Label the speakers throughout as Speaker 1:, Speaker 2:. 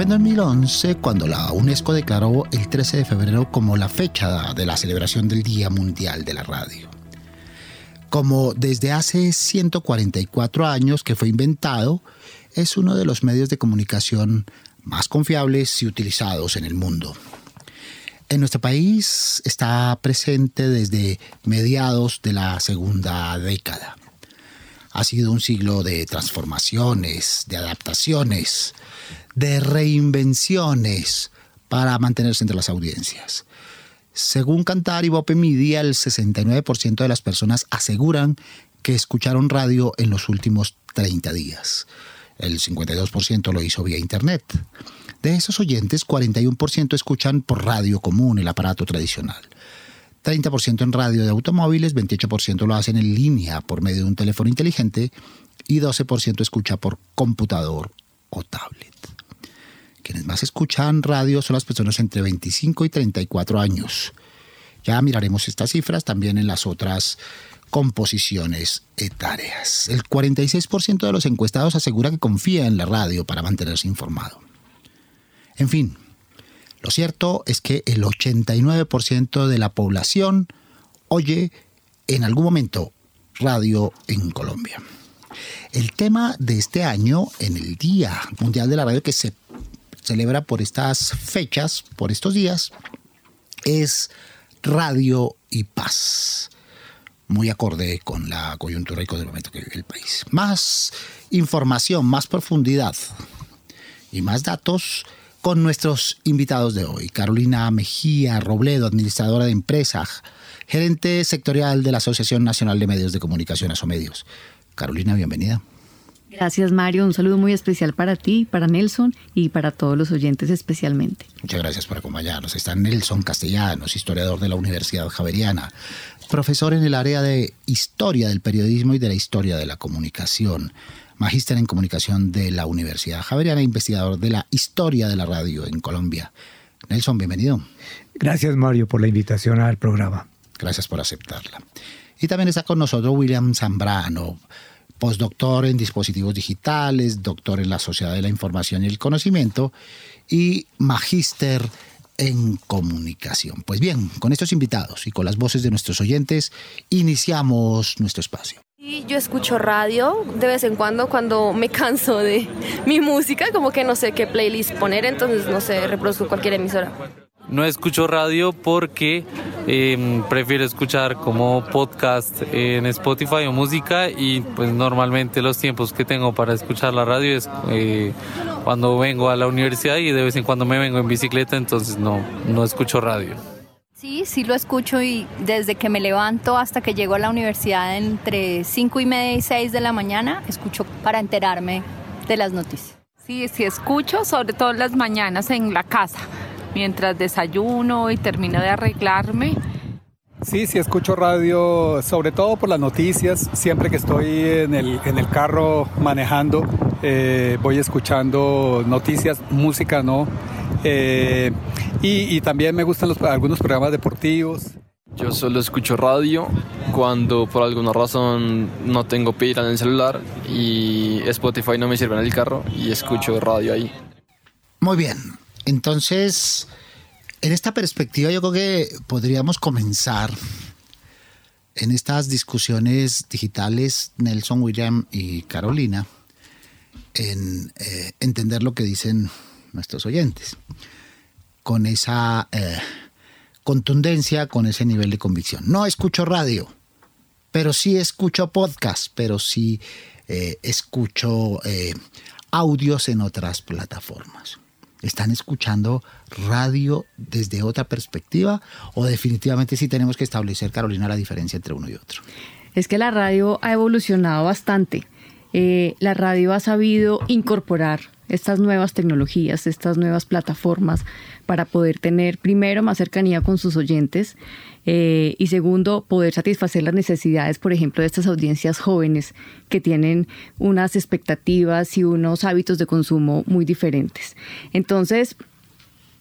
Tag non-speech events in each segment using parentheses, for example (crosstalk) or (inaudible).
Speaker 1: Fue en 2011 cuando la UNESCO declaró el 13 de febrero como la fecha de la celebración del Día Mundial de la Radio. Como desde hace 144 años que fue inventado, es uno de los medios de comunicación más confiables y utilizados en el mundo. En nuestro país está presente desde mediados de la segunda década. Ha sido un siglo de transformaciones, de adaptaciones, de reinvenciones para mantenerse entre las audiencias. Según Cantar y Bope Media, el 69% de las personas aseguran que escucharon radio en los últimos 30 días. El 52% lo hizo vía Internet. De esos oyentes, 41% escuchan por radio común, el aparato tradicional. 30% en radio de automóviles, 28% lo hacen en línea por medio de un teléfono inteligente y 12% escucha por computador o tablet. Quienes más escuchan radio son las personas entre 25 y 34 años. Ya miraremos estas cifras también en las otras composiciones etarias. El 46% de los encuestados asegura que confía en la radio para mantenerse informado. En fin, lo cierto es que el 89% de la población oye en algún momento radio en Colombia. El tema de este año, en el Día Mundial de la Radio que se celebra por estas fechas, por estos días, es Radio y Paz. Muy acorde con la coyuntura y con el momento que vive el país. Más información, más profundidad y más datos con nuestros invitados de hoy. Carolina Mejía Robledo, administradora de empresa, gerente sectorial de la Asociación Nacional de Medios de Comunicación, Asomedios. Carolina, bienvenida.
Speaker 2: Gracias Mario, un saludo muy especial para ti, para Nelson y para todos los oyentes especialmente.
Speaker 1: Muchas gracias por acompañarnos. Está Nelson Castellanos, historiador de la Universidad Javeriana, profesor en el área de Historia del Periodismo y de la Historia de la Comunicación, magíster en Comunicación de la Universidad Javeriana investigador de la Historia de la Radio en Colombia. Nelson, bienvenido.
Speaker 3: Gracias Mario por la invitación al programa.
Speaker 1: Gracias por aceptarla. Y también está con nosotros William Zambrano, postdoctor en dispositivos digitales, doctor en la Sociedad de la Información y el Conocimiento y magíster en comunicación. Pues bien, con estos invitados y con las voces de nuestros oyentes, iniciamos nuestro espacio.
Speaker 4: Yo escucho radio de vez en cuando cuando me canso de mi música, como que no sé qué playlist poner, entonces no sé, reproduzco cualquier emisora.
Speaker 5: No escucho radio porque eh, prefiero escuchar como podcast en Spotify o música y pues normalmente los tiempos que tengo para escuchar la radio es eh, cuando vengo a la universidad y de vez en cuando me vengo en bicicleta, entonces no, no escucho radio.
Speaker 6: Sí, sí lo escucho y desde que me levanto hasta que llego a la universidad entre 5 y media y 6 de la mañana, escucho para enterarme de las noticias.
Speaker 7: Sí, sí escucho, sobre todo las mañanas en la casa mientras desayuno y termino de arreglarme.
Speaker 8: Sí, sí escucho radio, sobre todo por las noticias. Siempre que estoy en el, en el carro manejando, eh, voy escuchando noticias, música no. Eh, y, y, también me gustan los, algunos programas deportivos.
Speaker 9: Yo solo escucho radio cuando por alguna razón no tengo pila en el celular y Spotify no me sirve en el carro y escucho radio ahí.
Speaker 1: Muy bien, entonces, en esta perspectiva yo creo que podríamos comenzar en estas discusiones digitales, Nelson, William y Carolina, en eh, entender lo que dicen nuestros oyentes, con esa eh, contundencia, con ese nivel de convicción. No escucho radio, pero sí escucho podcast, pero sí eh, escucho audios en otras plataformas están escuchando radio desde otra perspectiva o definitivamente sí tenemos que establecer, Carolina, la diferencia entre uno y otro?
Speaker 2: Es que la radio ha evolucionado bastante eh, la radio ha sabido incorporar estas nuevas tecnologías, estas nuevas plataformas para poder tener primero más cercanía con sus oyentes eh, y segundo poder satisfacer las necesidades, por ejemplo, de estas audiencias jóvenes que tienen unas expectativas y unos hábitos de consumo muy diferentes. Entonces,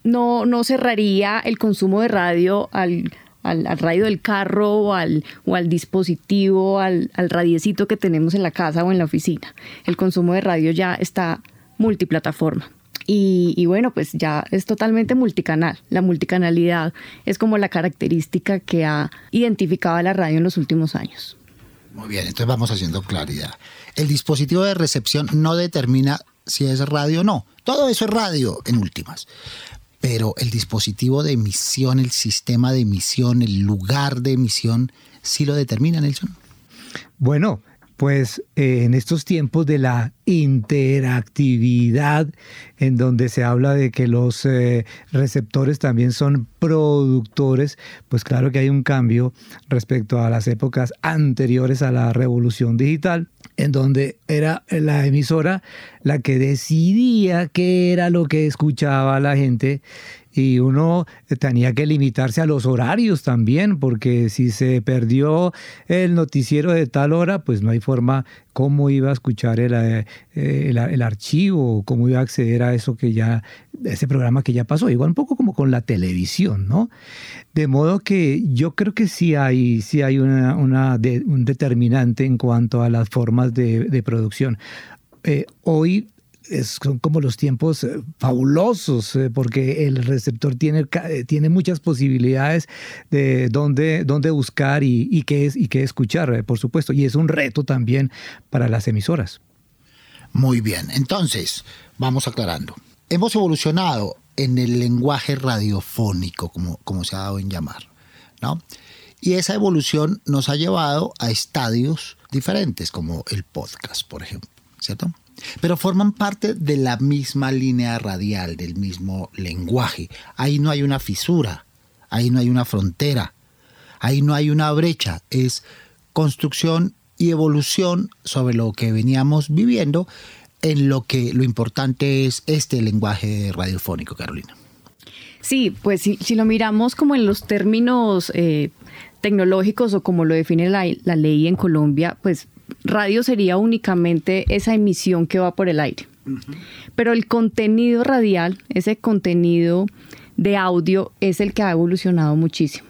Speaker 2: no, no cerraría el consumo de radio al, al, radio del carro o al, o al dispositivo, al, al radiecito que tenemos en la casa o en la oficina. El consumo de radio ya está multiplataforma. Y, bueno, pues ya es totalmente multicanal. La multicanalidad es como la característica que ha identificado a la radio en los últimos años.
Speaker 1: Muy bien, entonces vamos haciendo claridad. El dispositivo de recepción no determina si es radio o no. Todo eso es radio en últimas. Pero el dispositivo de emisión, el sistema de emisión, el lugar de emisión, sí lo determina, Nelson.
Speaker 3: Bueno, pues eh, en estos tiempos de la interactividad, en donde se habla de que los eh, receptores también son productores, pues claro que hay un cambio respecto a las épocas anteriores a la revolución digital, en donde era la emisora la que decidía qué era lo que escuchaba la gente y uno tenía que limitarse a los horarios también, porque si se perdió el noticiero de tal hora, pues no hay forma cómo iba a escuchar el, eh, el, archivo, cómo iba a acceder a eso que ya, ese programa que ya pasó. Igual un poco como con la televisión, ¿no? De modo que yo creo que sí hay, sí hay una, una un determinante en cuanto a las formas de, de producción. Eh, hoy son como los tiempos eh, fabulosos, eh, porque el receptor tiene, eh, tiene muchas posibilidades de dónde, dónde buscar y, qué es, y qué escuchar, por supuesto. Y es un reto también para las emisoras.
Speaker 1: Muy bien, entonces, vamos aclarando. Hemos evolucionado en el lenguaje radiofónico, como, como se ha dado en llamar, ¿no? Y esa evolución nos ha llevado a estadios diferentes, como el podcast, por ejemplo, ¿cierto? Pero forman parte de la misma línea radial, del mismo lenguaje. Ahí no hay una fisura, ahí no hay una frontera, ahí no hay una brecha, es construcción y evolución sobre lo que veníamos viviendo en lo que lo importante es este lenguaje radiofónico, Carolina.
Speaker 2: Sí, pues si, lo miramos como en los términos eh, tecnológicos o como lo define la, la, ley en Colombia, pues radio sería únicamente esa emisión que va por el aire. Pero el contenido radial, ese contenido de audio, es el que ha evolucionado muchísimo.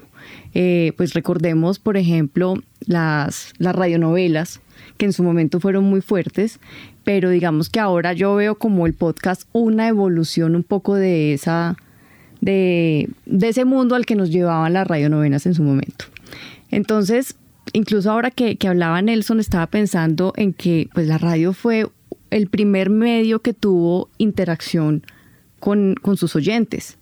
Speaker 2: Eh, pues recordemos, por ejemplo, las, las radionovelas, que en su momento fueron muy fuertes, pero digamos que ahora yo veo como el podcast una evolución un poco de esa de, de ese mundo al que nos llevaban las radionovelas en su momento. Entonces, incluso ahora que, hablaba Nelson, estaba pensando en que pues, la radio fue el primer medio que tuvo interacción con, sus oyentes,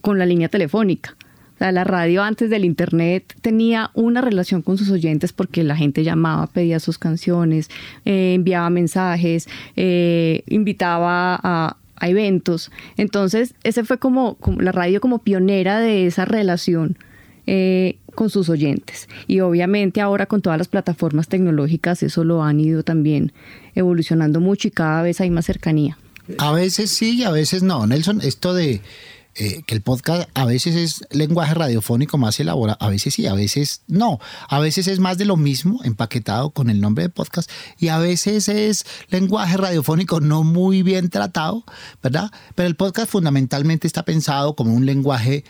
Speaker 2: con la línea telefónica. la radio antes del internet tenía una relación con sus oyentes porque la gente llamaba, pedía sus canciones, eh, enviaba mensajes, eh, invitaba a, eventos. Entonces, ese fue como, la radio como pionera de esa relación eh, con sus oyentes. Y obviamente ahora con todas las plataformas tecnológicas eso lo han ido también evolucionando mucho y cada vez hay más cercanía.
Speaker 1: A veces sí y a veces no. Nelson, esto de eh, que el podcast a veces es lenguaje radiofónico más elaborado, a veces sí, a veces no. A veces es más de lo mismo, empaquetado con el nombre de podcast, y a veces es lenguaje radiofónico no muy bien tratado, ¿verdad? Pero el podcast fundamentalmente está pensado como un lenguaje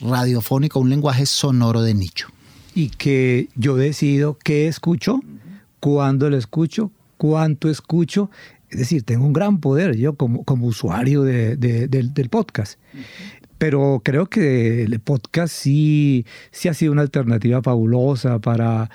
Speaker 1: radiofónico, un lenguaje sonoro de nicho.
Speaker 3: Y que yo decido qué escucho, cuándo lo escucho, cuánto escucho. Es decir, tengo un gran poder yo como, como usuario del, podcast. Pero creo que el podcast sí, sí ha sido una alternativa fabulosa para,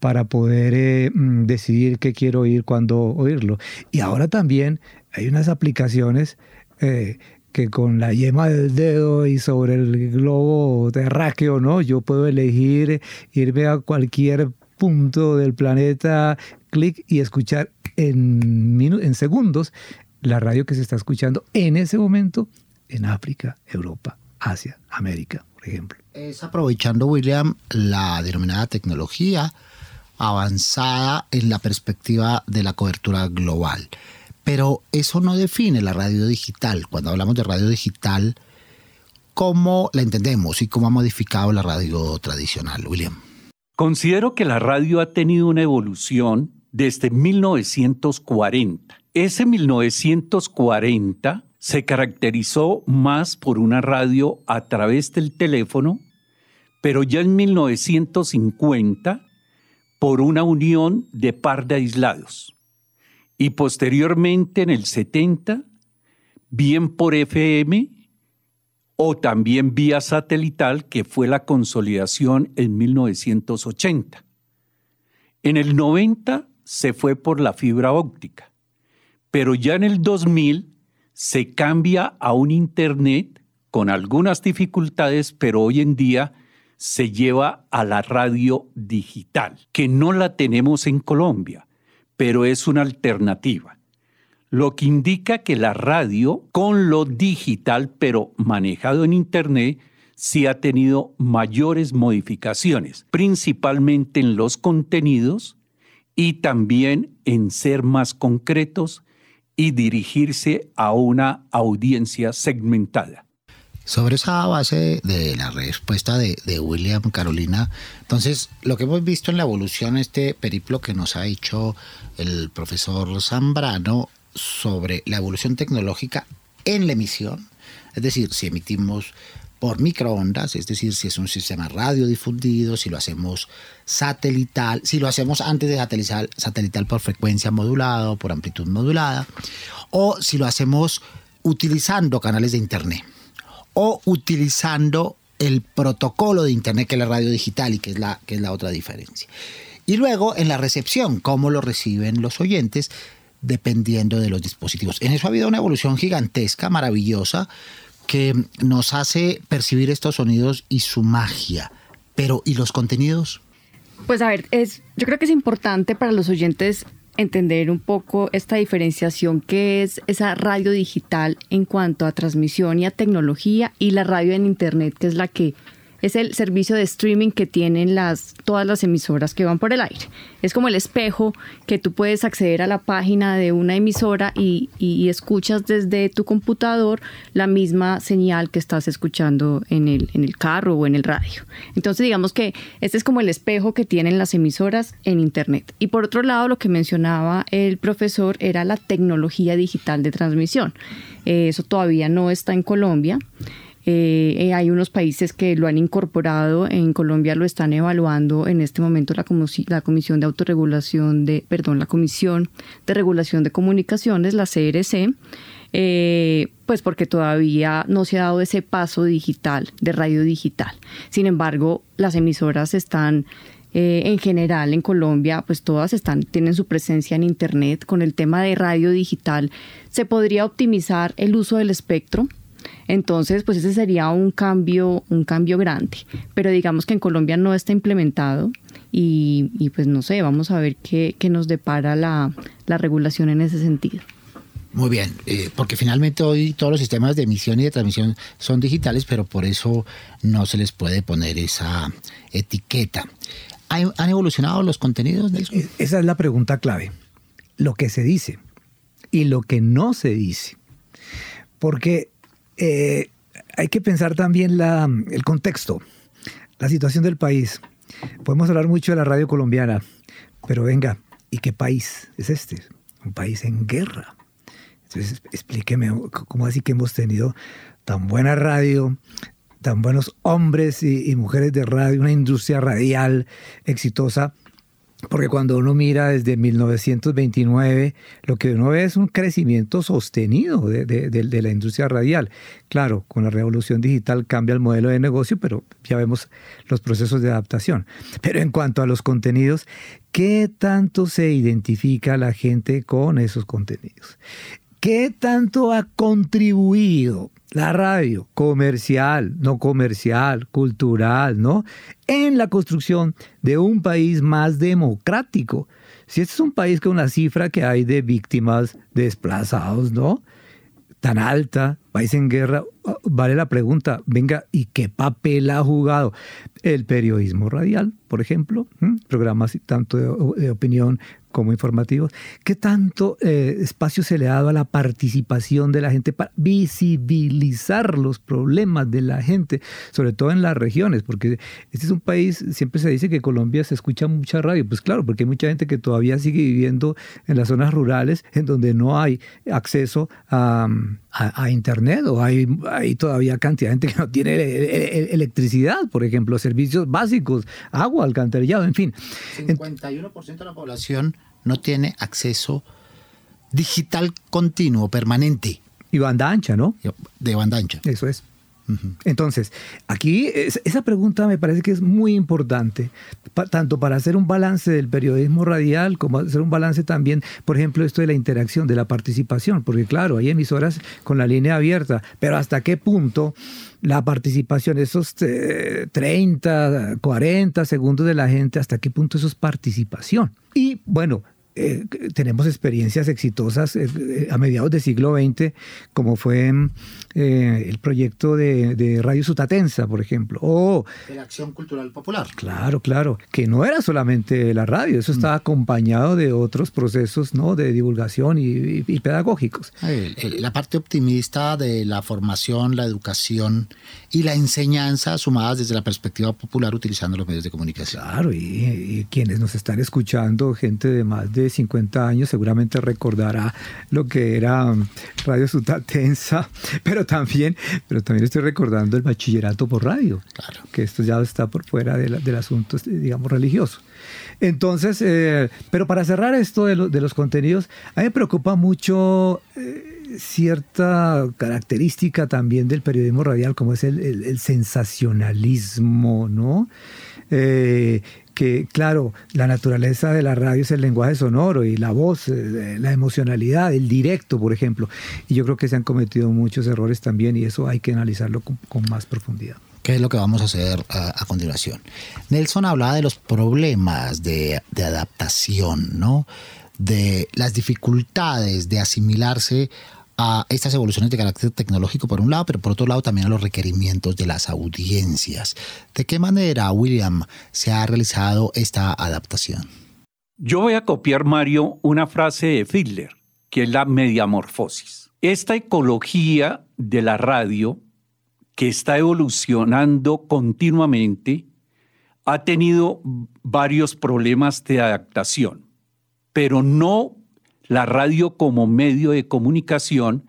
Speaker 3: para poder eh, mm, decidir qué quiero oír, cuándo oírlo. Y ahora también hay unas aplicaciones eh, que con la yema del dedo y sobre el globo terráqueo, ¿no? Yo puedo elegir irme a cualquier punto del planeta, clic y escuchar en, en segundos la radio que se está escuchando en ese momento en África, Europa, Asia, América, por ejemplo.
Speaker 1: Es aprovechando, William, la denominada tecnología avanzada en la perspectiva de la cobertura global. Pero eso no define la radio digital. Cuando hablamos de radio digital, ¿cómo la entendemos y cómo ha modificado la radio tradicional, William?
Speaker 10: Considero que la radio ha tenido una evolución desde 1940. Ese 1940 se caracterizó más por una radio a través del teléfono, pero ya en 1950 por una unión de par de aislados. Y posteriormente en el 70, bien por FM o también vía satelital, que fue la consolidación en 1980. En el 90 se fue por la fibra óptica, pero ya en el 2000 se cambia a un Internet con algunas dificultades, pero hoy en día se lleva a la radio digital, que no la tenemos en Colombia, pero es una alternativa lo que indica que la radio con lo digital, pero manejado en Internet, sí ha tenido mayores modificaciones, principalmente en los contenidos y también en ser más concretos y dirigirse a una audiencia segmentada.
Speaker 1: Sobre esa base de la respuesta de, William Carolina, entonces lo que hemos visto en la evolución, este periplo que nos ha hecho el profesor Zambrano, sobre la evolución tecnológica en la emisión, es decir, si emitimos por microondas, es decir, si es un sistema radiodifundido, si lo hacemos satelital, si lo hacemos antes de satelital, satelital por frecuencia modulada o por amplitud modulada, o si lo hacemos utilizando canales de Internet, o utilizando el protocolo de Internet que es la radio digital y que es la, que es la otra diferencia. Y luego en la recepción, cómo lo reciben los oyentes, dependiendo de los dispositivos. En eso ha habido una evolución gigantesca, maravillosa, que nos hace percibir estos sonidos y su magia. Pero, ¿y los contenidos?
Speaker 2: Pues a ver, es, yo creo que es importante para los oyentes entender un poco esta diferenciación que es esa radio digital en cuanto a transmisión y a tecnología y la radio en Internet, que es la que es el servicio de streaming que tienen las, todas las emisoras que van por el aire. Es como el espejo que tú puedes acceder a la página de una emisora y, escuchas desde tu computador la misma señal que estás escuchando en el, en el carro o en el radio. Entonces digamos que este es como el espejo que tienen las emisoras en Internet. Y por otro lado, lo que mencionaba el profesor era la tecnología digital de transmisión. Eh, eso todavía no está en Colombia. Eh, eh, hay unos países que lo han incorporado, en Colombia lo están evaluando en este momento la, Comisión de Autorregulación de, perdón, la Comisión de Regulación de Comunicaciones, la CRC, eh, pues porque todavía no se ha dado ese paso digital, de radio digital. Sin embargo, las emisoras están en general en Colombia, pues todas están, tienen su presencia en Internet. Con el tema de radio digital, se podría optimizar el uso del espectro entonces, pues ese sería un cambio, un cambio grande. Pero digamos que en Colombia no está implementado y, pues no sé, vamos a ver qué, nos depara la, regulación en ese sentido.
Speaker 1: Muy bien, eh, porque finalmente hoy todos los sistemas de emisión y de transmisión son digitales, pero por eso no se les puede poner esa etiqueta. ¿Han evolucionado los contenidos, Nelson?
Speaker 3: E, esa es la pregunta clave. Lo que se dice y lo que no se dice. Porque eh, hay que pensar también la, el contexto, la situación del país. Podemos hablar mucho de la radio colombiana, pero venga, ¿y qué país es este? Un país en guerra. Entonces, explíqueme, ¿cómo así que hemos tenido tan buena radio, tan buenos hombres y mujeres de radio, una industria radial exitosa? Porque cuando uno mira desde 1929, lo que uno ve es un crecimiento sostenido de, la industria radial. Claro, con la revolución digital cambia el modelo de negocio, pero ya vemos los procesos de adaptación. Pero en cuanto a los contenidos, ¿qué tanto se identifica la gente con esos contenidos? ¿Qué tanto ha contribuido la radio comercial, no comercial, cultural, ¿no? En la construcción de un país más democrático. Si este es un país con una cifra que hay de víctimas desplazados, ¿no? Tan alta, país en guerra, vale la pregunta, venga, ¿y qué papel ha jugado el periodismo radial, por ejemplo? Programas tanto de, opinión como informativos. ¿Qué tanto eh, espacio se le ha dado a la participación de la gente para visibilizar los problemas de la gente, sobre todo en las regiones? Porque este es un país, siempre se dice que Colombia se escucha mucha radio. Pues claro, porque hay mucha gente que todavía sigue viviendo en las zonas rurales, en donde no hay acceso a, Internet o hay, hay, todavía cantidad de gente que no tiene electricidad, por ejemplo, servicios básicos, agua, alcantarillado, en fin.
Speaker 1: 51% de la población no tiene acceso digital continuo, permanente.
Speaker 3: Y banda ancha, ¿no?
Speaker 1: De banda ancha.
Speaker 3: Eso es. Entonces, aquí esa pregunta me parece que es muy importante, tanto para hacer un balance del periodismo radial como hacer un balance también, por ejemplo, esto de la interacción, de la participación, porque claro, hay emisoras con la línea abierta, pero hasta qué punto la participación, esos 30, eh, 40 segundos de la gente, hasta qué punto eso es participación. Y bueno, eh, tenemos experiencias exitosas eh, eh, a mediados del siglo XX, como fue el proyecto de, Radio Sutatensa, por ejemplo. O,
Speaker 1: de la Acción Cultural Popular.
Speaker 3: Claro, claro, que no era solamente la radio, eso estaba mm. acompañado de otros procesos ¿no? de divulgación y, pedagógicos.
Speaker 1: La parte optimista de la formación, la educación y la enseñanza sumadas desde la perspectiva popular utilizando los medios de comunicación.
Speaker 3: Claro, y, y quienes nos están escuchando, gente de más de 50 años seguramente recordará lo que era um, Radio Sutatensa, (laughs) pero también, pero también estoy recordando el bachillerato por radio, claro. que esto ya está por fuera del asunto, este, digamos, religioso. Entonces, eh, pero para cerrar esto de, los contenidos, a mí me preocupa mucho eh, cierta característica también del periodismo radial, como es el, sensacionalismo, ¿no? Eh, que, claro, la naturaleza de la radio es el lenguaje sonoro y la voz, eh, la emocionalidad, el directo, por ejemplo. Y yo creo que se han cometido muchos errores también y eso hay que analizarlo con, más profundidad.
Speaker 1: ¿Qué es lo que vamos a hacer a, continuación? Nelson hablaba de los problemas de, de adaptación, ¿no? de las dificultades de asimilarse a estas evoluciones de carácter tecnológico por un lado, pero por otro lado también a los requerimientos de las audiencias. ¿De qué manera, William, se ha realizado esta adaptación?
Speaker 10: Yo voy a copiar, Mario, una frase de Fiedler, que es la mediamorfosis. Esta ecología de la radio, que está evolucionando continuamente, ha tenido varios problemas de adaptación, pero no la radio como medio de comunicación,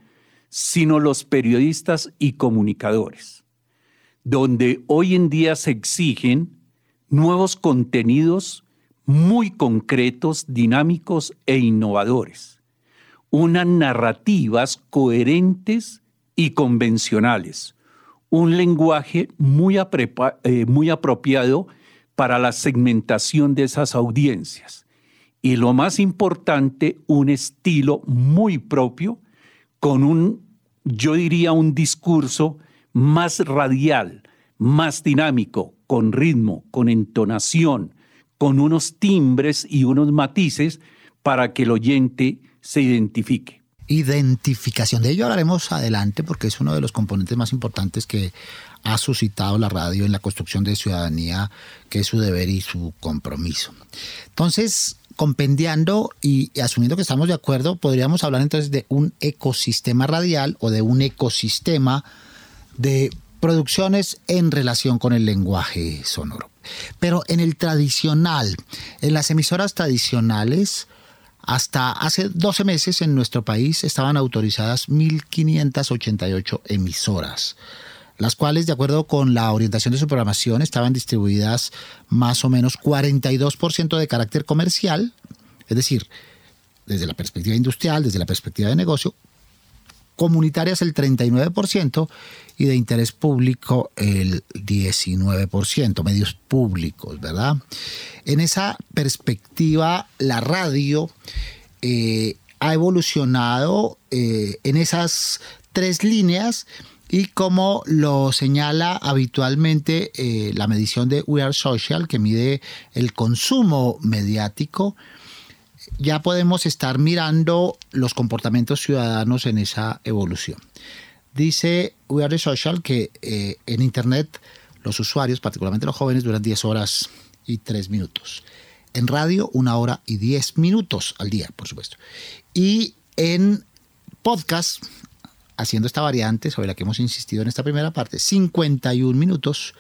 Speaker 10: sino los periodistas y comunicadores, donde hoy en día se exigen nuevos contenidos muy concretos, dinámicos e innovadores, unas narrativas coherentes y convencionales, un lenguaje muy, eh, muy apropiado para la segmentación de esas audiencias y lo más importante, un estilo muy propio con un, yo diría, un discurso más radial, más dinámico, con ritmo, con entonación, con unos timbres y unos matices para que el oyente se identifique.
Speaker 1: Identificación. De ello hablaremos adelante porque es uno de los componentes más importantes que ha suscitado la radio en la construcción de ciudadanía, que es su deber y su compromiso. Entonces, compendiando y, asumiendo que estamos de acuerdo, podríamos hablar entonces de un ecosistema radial o de un ecosistema de producciones en relación con el lenguaje sonoro. Pero en el tradicional, en las emisoras tradicionales, hasta hace 12 meses en nuestro país estaban autorizadas 1.588 emisoras las cuales, de acuerdo con la orientación de su programación, estaban distribuidas más o menos 42% de carácter comercial, es decir, desde la perspectiva industrial, desde la perspectiva de negocio, comunitarias el 39% y de interés público el 19%, medios públicos, ¿verdad? En esa perspectiva, la radio eh, ha evolucionado eh, en esas tres líneas y como lo señala habitualmente eh, la medición de We Are Social, que mide el consumo mediático, ya podemos estar mirando los comportamientos ciudadanos en esa evolución. Dice We Are Social que eh, en Internet los usuarios, particularmente los jóvenes, duran 10 horas y 3 minutos. En radio, una hora y 10 minutos al día, por supuesto. Y en podcast, haciendo esta variante sobre la que hemos insistido en esta primera parte, 51 minutos,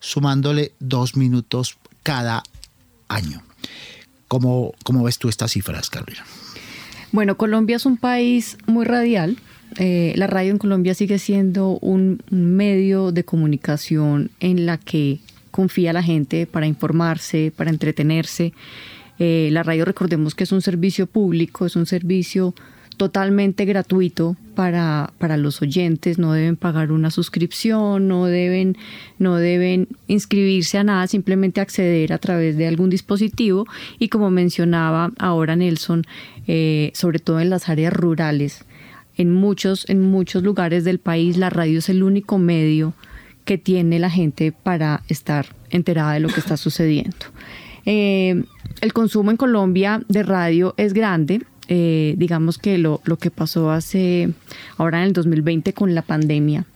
Speaker 1: sumándole 2 minutos cada año. ¿Cómo, cómo ves tú estas cifras, Carolina?
Speaker 2: Bueno, Colombia es un país muy radial. Eh, la radio en Colombia sigue siendo un medio de comunicación en la que confía la gente para informarse, para entretenerse. Eh, la radio, recordemos que es un servicio público, es un servicio totalmente gratuito para, para, los oyentes, no deben pagar una suscripción, no deben, no deben inscribirse a nada, simplemente acceder a través de algún dispositivo. Y como mencionaba ahora Nelson, eh, sobre todo en las áreas rurales, en muchos, en muchos lugares del país la radio es el único medio que tiene la gente para estar enterada de lo que está sucediendo. Eh, el consumo en Colombia de radio es grande, eh, digamos que lo, lo, que pasó hace, ahora en el 2020 con la pandemia,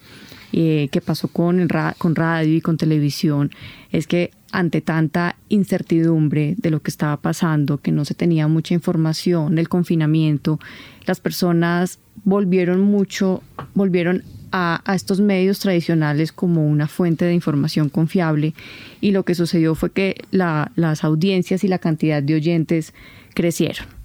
Speaker 2: eh, que pasó con, con radio y con televisión, es que ante tanta incertidumbre de lo que estaba pasando, que no se tenía mucha información del confinamiento, las personas volvieron mucho, volvieron a, a, estos medios tradicionales como una fuente de información confiable y lo que sucedió fue que la, las audiencias y la cantidad de oyentes crecieron.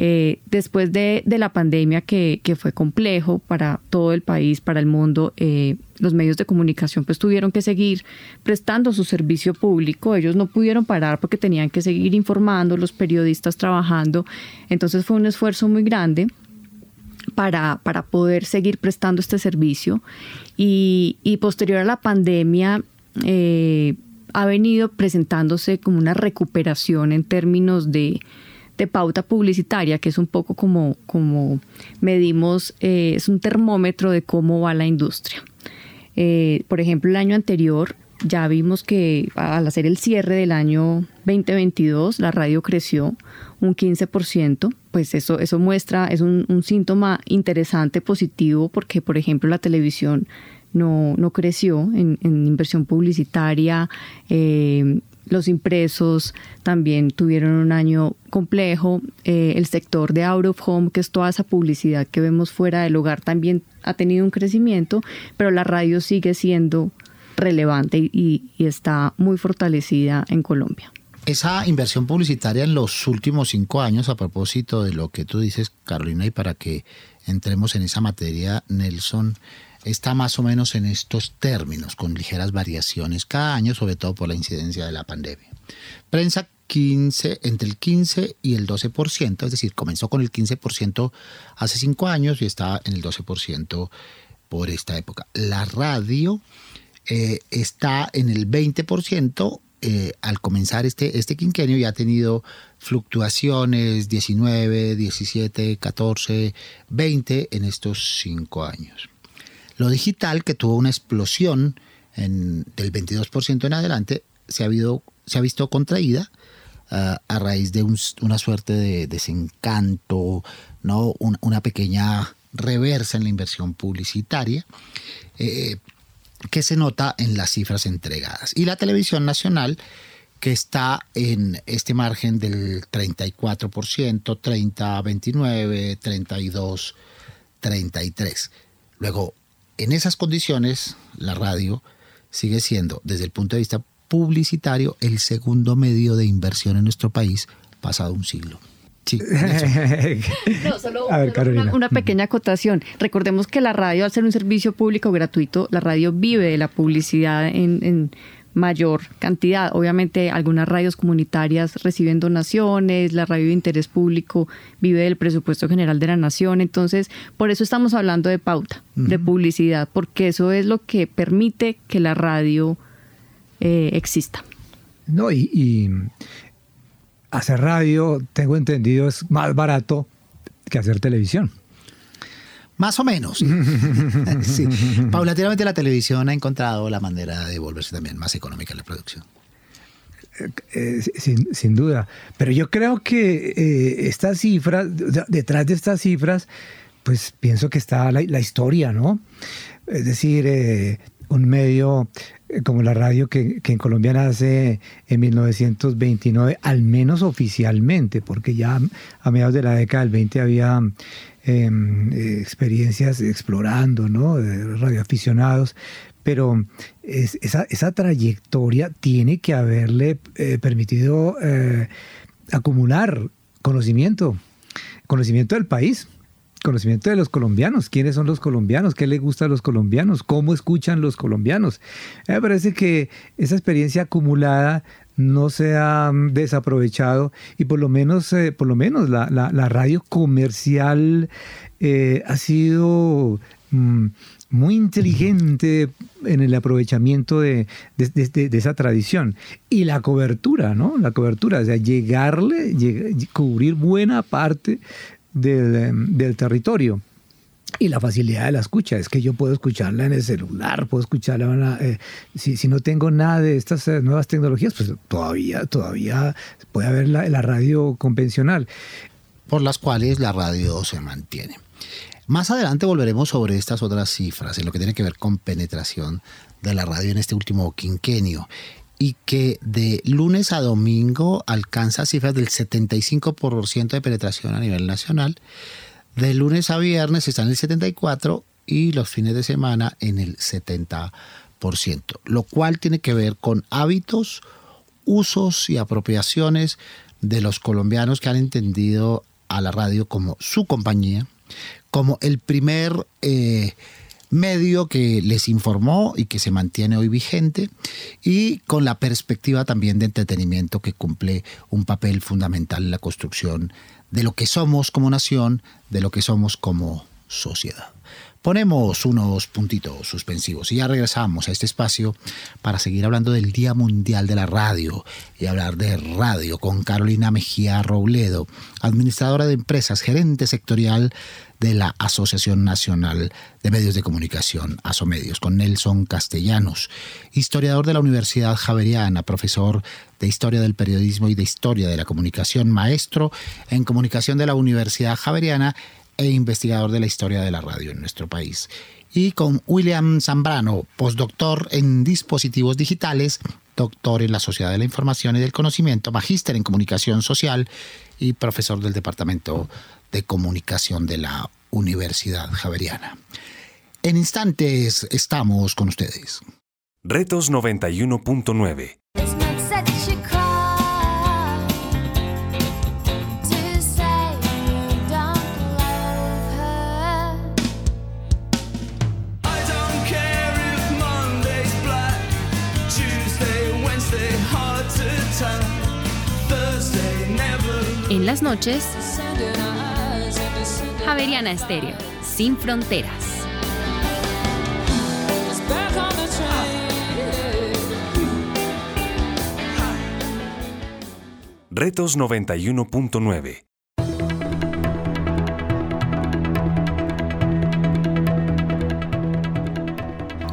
Speaker 2: Eh, después de, la pandemia que, fue complejo para todo el país, para el mundo, eh, los medios de comunicación pues tuvieron que seguir prestando su servicio público, ellos no pudieron parar porque tenían que seguir informando, los periodistas trabajando, entonces fue un esfuerzo muy grande para, para poder seguir prestando este servicio. Y, y posterior a la pandemia eh, ha venido presentándose como una recuperación en términos de de pauta publicitaria, que es un poco como, como medimos, eh, es un termómetro de cómo va la industria. Eh, por ejemplo, el año anterior ya vimos que al hacer el cierre del año 2022, la radio creció un 15%, pues eso, eso muestra, es un, síntoma interesante, positivo, porque por ejemplo la televisión no, no creció en, en inversión publicitaria, eh, los impresos también tuvieron un año complejo. Eh, el sector de out of home, que es toda esa publicidad que vemos fuera del hogar, también ha tenido un crecimiento, pero la radio sigue siendo relevante y, y está muy fortalecida en Colombia.
Speaker 1: Esa inversión publicitaria en los últimos cinco años, a propósito de lo que tú dices, Carolina, y para que entremos en esa materia, Nelson, está más o menos en estos términos, con ligeras variaciones cada año, sobre todo por la incidencia de la pandemia. Prensa 15, entre el 15 y el 12%, es decir, comenzó con el 15% hace cinco años y está en el 12% por esta época. La radio eh, está en el 20%. Eh, al comenzar este, este quinquenio ya ha tenido fluctuaciones 19, 17, 14, 20 en estos cinco años. Lo digital, que tuvo una explosión en, del 22% en adelante, se ha, visto contraída uh, a raíz de un, una suerte de desencanto, ¿no? Un, una pequeña reversa en la inversión publicitaria. Eh, que se nota en las cifras entregadas. Y la televisión nacional, que está en este margen del 34%, 30, 29, 32, 33. Luego, en esas condiciones, la radio sigue siendo, desde el punto de vista publicitario, el segundo medio de inversión en nuestro país pasado un siglo. Sí, (laughs)
Speaker 2: no, solo, A ver, una, una, pequeña acotación. Recordemos que la radio, al ser un servicio público gratuito, la radio vive de la publicidad en, en mayor cantidad. Obviamente algunas radios comunitarias reciben donaciones, la radio de interés público vive del presupuesto general de la nación, entonces por eso estamos hablando de pauta, uh -huh. de publicidad, porque eso es lo que permite que la radio eh, exista.
Speaker 3: No, y, y hacer radio, tengo entendido, es más barato que hacer televisión.
Speaker 1: Más o menos. (laughs) sí. Paulatinamente la televisión ha encontrado la manera de volverse también más económica en la producción.
Speaker 3: Eh, sin, sin, duda. Pero yo creo que eh, estas cifras, detrás de estas cifras, pues pienso que está la, historia, ¿no? Es decir, eh, un medio eh, como la radio que, en Colombia nace en 1929, al menos oficialmente, porque ya a mediados de la década del 20 había em, experiencias explorando, ¿no? Radioaficionados, pero esa, trayectoria tiene que haberle eh, permitido eh, acumular conocimiento, conocimiento del país conocimiento de los colombianos, quiénes son los colombianos, qué les gusta a los colombianos, cómo escuchan los colombianos. Me parece que esa experiencia acumulada no se ha desaprovechado y por lo menos, eh, por lo menos la, radio comercial eh, ha sido mm, muy inteligente en el aprovechamiento de, esa tradición. Y la cobertura, ¿no? La cobertura, o sea, llegarle, cubrir buena parte del, territorio. Y la facilidad de la escucha, es que yo puedo escucharla en el celular, puedo escucharla, eh, si, si, no tengo nada de estas eh, nuevas tecnologías, pues todavía, todavía puede haber la, la radio convencional.
Speaker 1: Por las cuales la radio se mantiene. Más adelante volveremos sobre estas otras cifras en lo que tiene que ver con penetración de la radio en este último quinquenio y que de lunes a domingo alcanza cifras del 75% de penetración a nivel nacional. De lunes a viernes está en el 74% y los fines de semana en el 70%, lo cual tiene que ver con hábitos, usos y apropiaciones de los colombianos que han entendido a la radio como su compañía, como el primer eh, medio que les informó y que se mantiene hoy vigente y con la perspectiva también de entretenimiento que cumple un papel fundamental en la construcción de lo que somos como nación, de lo que somos como sociedad. Ponemos unos puntitos suspensivos y ya regresamos a este espacio para seguir hablando del Día Mundial de la Radio y hablar de radio con Carolina Mejía Robledo, administradora de empresas, gerente sectorial de la Asociación Nacional de Medios de Comunicación, ASOMedios, con Nelson Castellanos, historiador de la Universidad Javeriana, profesor de Historia del Periodismo y de Historia de la Comunicación, maestro en Comunicación de la Universidad Javeriana e investigador de la historia de la radio en nuestro país. Y con William Zambrano, postdoctor en dispositivos digitales, doctor en la Sociedad de la Información y del Conocimiento, magíster en comunicación social y profesor del Departamento de Comunicación de la Universidad Javeriana. En instantes estamos con ustedes.
Speaker 11: Retos 91.9
Speaker 12: En las noches, Javeriana Estéreo, sin fronteras.
Speaker 11: Retos 91.9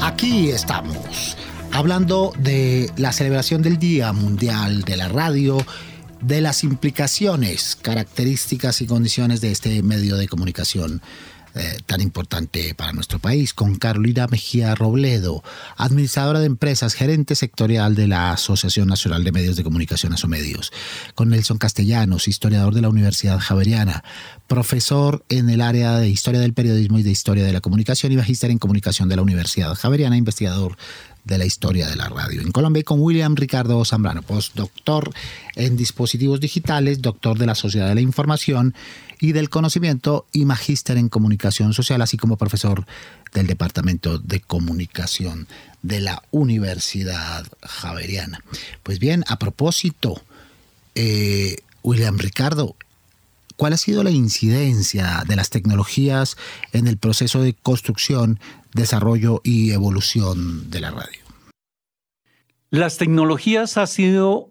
Speaker 1: Aquí estamos, hablando de la celebración del Día Mundial de la Radio de las implicaciones, características y condiciones de este medio de comunicación eh, tan importante para nuestro país, con Carolina Mejía Robledo, administradora de empresas, gerente sectorial de la Asociación Nacional de Medios de Comunicación Asomedios, con Nelson Castellanos, historiador de la Universidad Javeriana, profesor en el área de Historia del Periodismo y de Historia de la Comunicación y magíster en Comunicación de la Universidad Javeriana, investigador de la historia de la radio. En Colombia y con William Ricardo Zambrano, postdoctor en dispositivos digitales, doctor de la Sociedad de la Información y del Conocimiento y magíster en comunicación social, así como profesor del Departamento de Comunicación de la Universidad Javeriana. Pues bien, a propósito, eh, William Ricardo, ¿cuál ha sido la incidencia de las tecnologías en el proceso de construcción desarrollo y evolución de la radio?
Speaker 10: Las tecnologías ha sido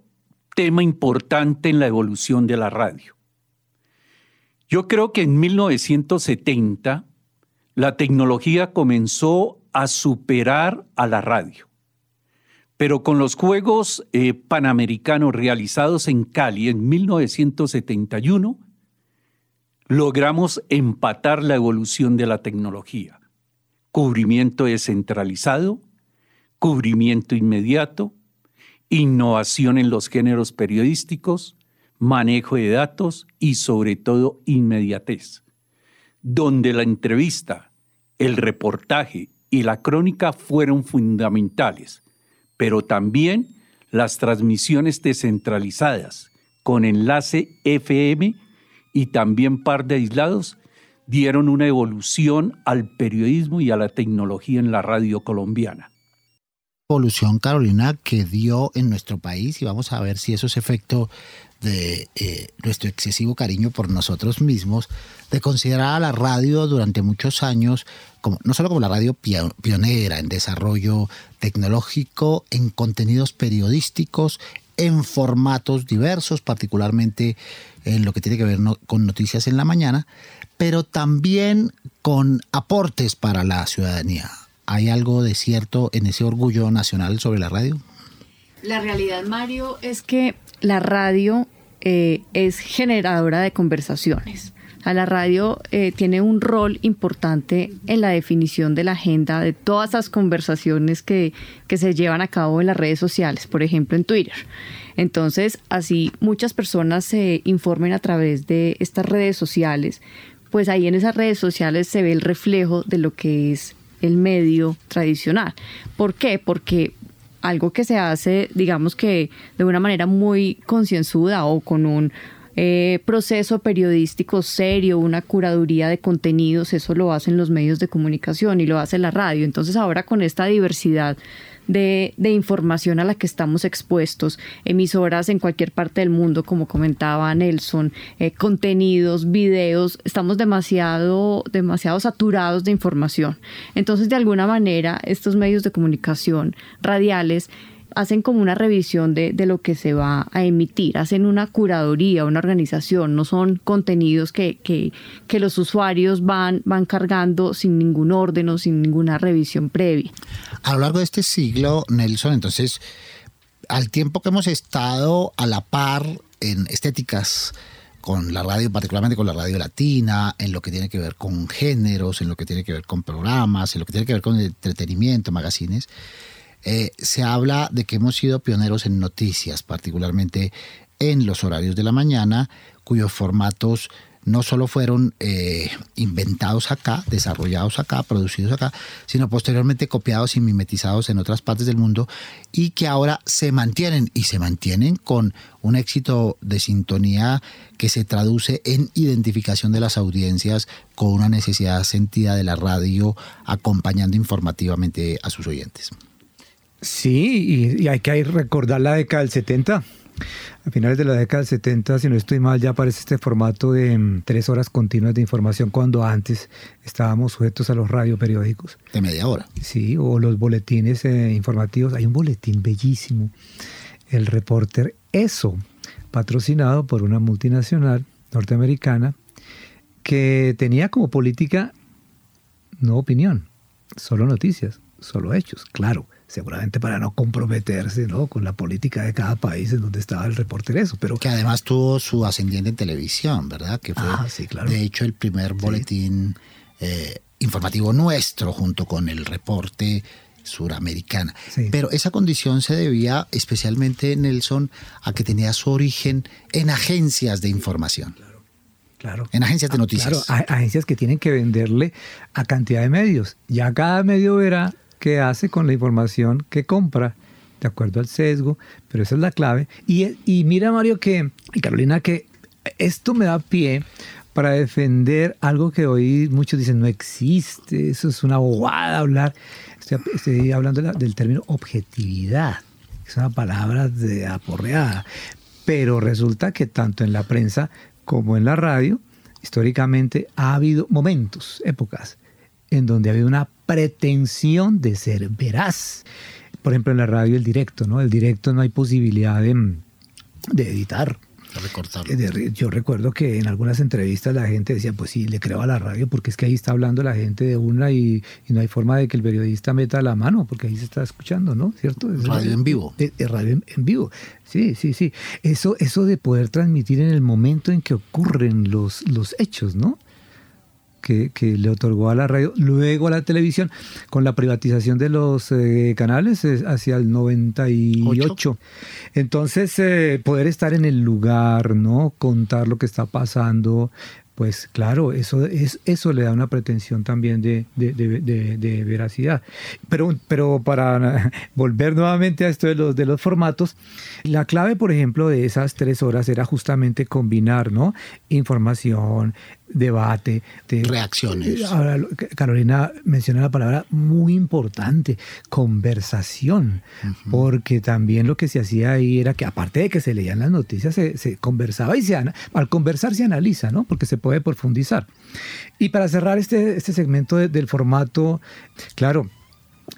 Speaker 10: tema importante en la evolución de la radio. Yo creo que en 1970 la tecnología comenzó a superar a la radio. Pero con los Juegos eh, Panamericanos realizados en Cali en 1971, logramos empatar la evolución de la tecnología. Cubrimiento descentralizado, cubrimiento inmediato, innovación en los géneros periodísticos, manejo de datos y sobre todo inmediatez, donde la entrevista, el reportaje y la crónica fueron fundamentales, pero también las transmisiones descentralizadas con enlace FM y también par de aislados dieron una evolución al periodismo y a la tecnología en la radio colombiana
Speaker 1: evolución, Carolina, que dio en nuestro país y vamos a ver si eso es efecto de eh, nuestro excesivo cariño por nosotros mismos, de considerar a la radio durante muchos años como, no solo como la radio pionera en desarrollo tecnológico, en contenidos periodísticos, en formatos diversos, particularmente en lo que tiene que ver con noticias en la mañana, pero también con aportes para la ciudadanía ¿Hay algo de cierto en ese orgullo nacional sobre la radio?
Speaker 2: La realidad, Mario, es que la radio eh, es generadora de conversaciones. la radio eh, tiene un rol importante en la definición de la agenda de todas las conversaciones que, que se llevan a cabo en las redes sociales, por ejemplo en Twitter. Entonces, así muchas personas se informen a través de estas redes sociales, pues ahí en esas redes sociales se ve el reflejo de lo que es el medio tradicional. ¿Por qué? Porque algo que se hace, digamos que de una manera muy concienzuda o con un eh, proceso periodístico serio, una curaduría de contenidos, eso lo hacen los medios de comunicación y lo hace la radio. Entonces ahora con esta diversidad de, información a la que estamos expuestos, emisoras en cualquier parte del mundo, como comentaba Nelson, eh, contenidos, videos, estamos demasiado, demasiado saturados de información. Entonces, de alguna manera, estos medios de comunicación radiales hacen como una revisión de, lo que se va a emitir, hacen una curaduría, una organización, no son contenidos que, que, los usuarios van, van cargando sin ningún orden o sin ninguna revisión previa.
Speaker 1: A lo largo de este siglo, Nelson, entonces, al tiempo que hemos estado a la par en estéticas, con la radio, particularmente con la radio latina, en lo que tiene que ver con géneros, en lo que tiene que ver con programas, en lo que tiene que ver con entretenimiento, magazines. Eh, se habla de que hemos sido pioneros en noticias, particularmente en los horarios de la mañana, cuyos formatos no solo fueron eh, inventados acá, desarrollados acá, producidos acá, sino posteriormente copiados y mimetizados en otras partes del mundo y que ahora se mantienen y se mantienen con un éxito de sintonía que se traduce en identificación de las audiencias con una necesidad sentida de la radio acompañando informativamente a sus oyentes.
Speaker 3: Sí, y, hay que recordar la década del 70. A finales de la década del 70, si no estoy mal, ya aparece este formato de mm, tres horas continuas de información cuando antes estábamos sujetos a los radioperiódicos.
Speaker 1: De media hora.
Speaker 3: Sí, o los boletines eh, informativos. Hay un boletín bellísimo, el reporter ESO, patrocinado por una multinacional norteamericana que tenía como política no opinión, solo noticias, solo hechos, claro seguramente para no comprometerse ¿no? con la política de cada país en donde estaba el reportero eso. Pero...
Speaker 1: Que además tuvo su ascendiente en televisión, ¿verdad? Que fue,
Speaker 3: ah, sí, claro.
Speaker 1: de hecho, el primer boletín eh, informativo nuestro junto con el reporte suramericana. Pero esa condición se debía especialmente, Nelson, a que tenía su origen en agencias de información.
Speaker 3: Claro.
Speaker 1: En agencias de ah, noticias.
Speaker 3: Claro, agencias que tienen que venderle a cantidad de medios. Ya cada medio verá qué hace con la información que compra, de acuerdo al sesgo, pero esa es la clave. Y, mira, Mario, que, y Carolina, que esto me da pie para defender algo que hoy muchos dicen no existe, eso es una bobada hablar. Estoy, hablando del término objetividad, es una palabra de aporreada, pero resulta que tanto en la prensa como en la radio, históricamente ha habido momentos, épocas, en donde ha habido una pretensión de ser veraz. Por ejemplo, en la radio el directo, ¿no? El directo no hay posibilidad de, editar. Eh, yo recuerdo que en algunas entrevistas la gente decía, pues sí, le creo a la radio porque es que ahí está hablando la gente de una y, no hay forma de que el periodista meta la mano porque ahí se está escuchando, ¿no? ¿Cierto?
Speaker 1: radio en vivo.
Speaker 3: radio en, vivo. Sí, sí, sí. Eso, eso de poder transmitir en el momento en que ocurren los, los hechos, ¿no? Que, le otorgó a la radio, luego a la televisión, con la privatización de los eh, canales hacia el 98. Entonces, eh, poder estar en el lugar, ¿no? Contar lo que está pasando, pues claro, eso, es, eso le da una pretensión también de, de, veracidad. Pero, pero para (laughs) volver nuevamente a esto de los, de los formatos, la clave, por ejemplo, de esas tres horas era justamente combinar ¿no? información, debate,
Speaker 1: de, reacciones.
Speaker 3: Ahora, Carolina menciona la palabra muy importante, conversación, porque también lo que se hacía ahí era que aparte de que se leían las noticias, se, conversaba y se, al conversar se analiza, ¿no? Porque se puede profundizar. Y para cerrar este, este segmento del formato, claro,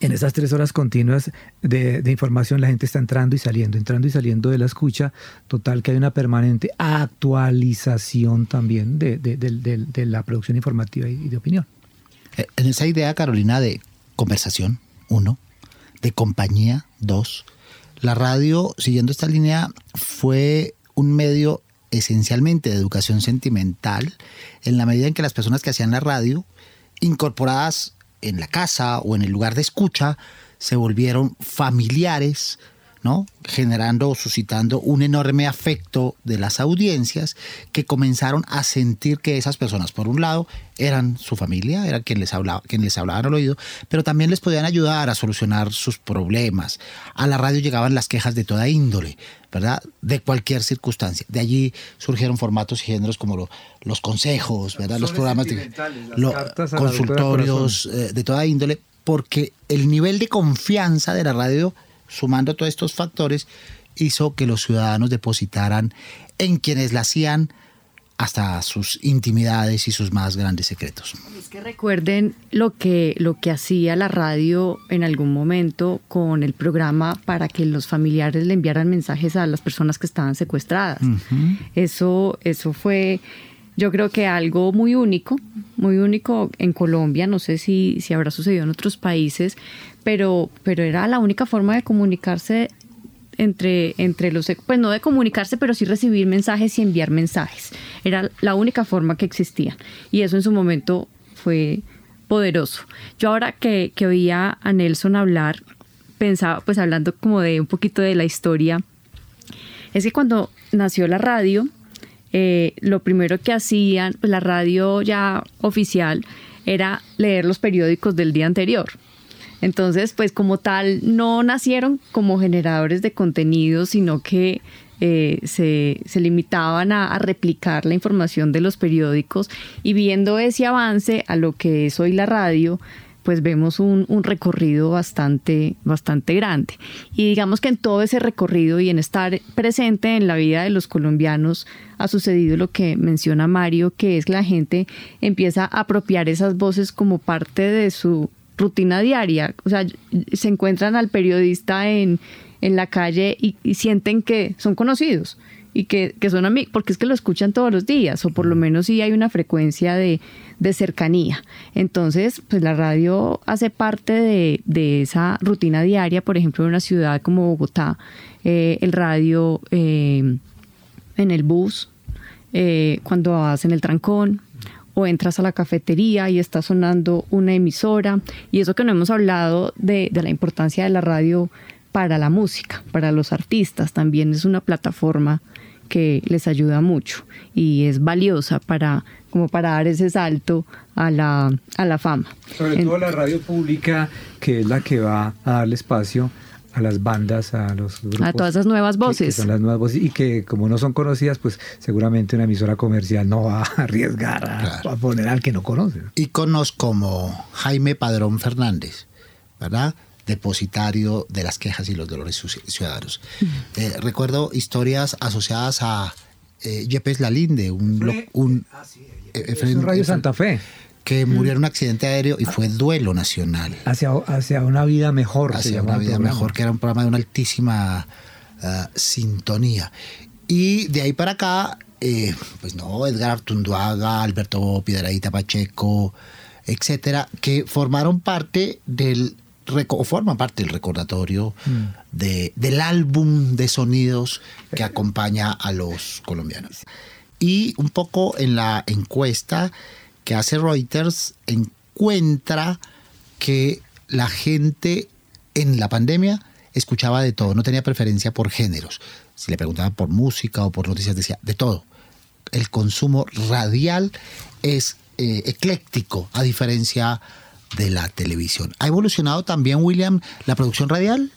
Speaker 3: en esas tres horas continuas de, información la gente está entrando y saliendo, entrando y saliendo de la escucha, total que hay una permanente actualización también de, la producción informativa y de opinión.
Speaker 1: Eh, en esa idea, Carolina, de conversación, uno, de compañía, dos, la radio, siguiendo esta línea, fue un medio esencialmente de educación sentimental, en la medida en que las personas que hacían la radio, incorporadas en la casa o en el lugar de escucha se volvieron familiares, ¿no? generando o suscitando un enorme afecto de las audiencias que comenzaron a sentir que esas personas, por un lado, eran su familia, era quien les hablaba, quien les hablaban al oído, pero también les podían ayudar a solucionar sus problemas. A la radio llegaban las quejas de toda índole, ¿verdad? De cualquier circunstancia. De allí surgieron formatos y géneros como los consejos, ¿verdad? Los programas de los consultorios eh, de toda índole, porque el nivel de confianza de la radio sumando todos estos factores, hizo que los ciudadanos depositaran en quienes la hacían hasta sus intimidades y sus más grandes secretos.
Speaker 2: Es que recuerden lo que, lo que hacía la radio en algún momento con el programa para que los familiares le enviaran mensajes a las personas que estaban secuestradas. eso, eso fue, yo creo que algo muy único, muy único en Colombia, no sé si, si habrá sucedido en otros países, pero, pero era la única forma de comunicarse entre, entre los, pues no de comunicarse, pero sí recibir mensajes y enviar mensajes. Era la única forma que existía. Y eso en su momento fue poderoso. Yo ahora que, que oía a Nelson hablar, pensaba, pues hablando como de un poquito de la historia, es que cuando nació la radio, eh, lo primero que hacían, pues la radio ya oficial, era leer los periódicos del día anterior. Entonces, pues como tal, no nacieron como generadores de contenido, sino que eh, se, limitaban a, replicar la información de los periódicos y viendo ese avance a lo que es hoy la radio, pues vemos un, recorrido bastante, bastante grande. Y digamos que en todo ese recorrido y en estar presente en la vida de los colombianos ha sucedido lo que menciona Mario, que es que la gente empieza a apropiar esas voces como parte de su rutina diaria. O sea, se encuentran al periodista en, en la calle y, sienten que son conocidos y que, son amigos, porque es que lo escuchan todos los días, o por lo menos sí hay una frecuencia de, cercanía. Entonces, pues la radio hace parte de, esa rutina diaria, por ejemplo, en una ciudad como Bogotá, eh, el radio eh, en el bus, eh, cuando vas en el trancón, o entras a la cafetería y está sonando una emisora. Y eso que no hemos hablado de, la importancia de la radio para la música, para los artistas, también es una plataforma que les ayuda mucho y es valiosa para como para dar ese salto a la, a la fama.
Speaker 3: Sobre todo la radio pública, que es la que va a darle espacio a las bandas, a los grupos.
Speaker 2: A todas esas nuevas voces.
Speaker 3: son las nuevas voces y que como no son conocidas, pues seguramente una emisora comercial no va a arriesgar a, poner al que no conoce.
Speaker 1: Íconos como Jaime Padrón Fernández, ¿verdad? depositario de las quejas y los dolores ciudadanos. Eh, recuerdo historias asociadas a eh, Yepes Lalinde, un... un
Speaker 3: ah, eh, Radio Santa Fe
Speaker 1: que murió en un accidente aéreo y fue duelo nacional.
Speaker 3: Hacia, hacia una vida mejor.
Speaker 1: Hacia una vida mejor, que era un programa de una altísima ah, sintonía. Y de ahí para acá, eh, pues no, Edgar Artunduaga, Alberto Piedradita Pacheco, etcétera, que formaron parte del o forman parte del recordatorio mm. de, del álbum de sonidos que acompaña a los colombianos. Y un poco en la encuesta que hace Reuters encuentra que la gente en la pandemia escuchaba de todo, no tenía preferencia por géneros. Si le preguntaban por música o por noticias, decía de todo. El consumo radial es eh, ecléctico, a diferencia de la televisión. ¿Ha evolucionado también, William, la producción radial?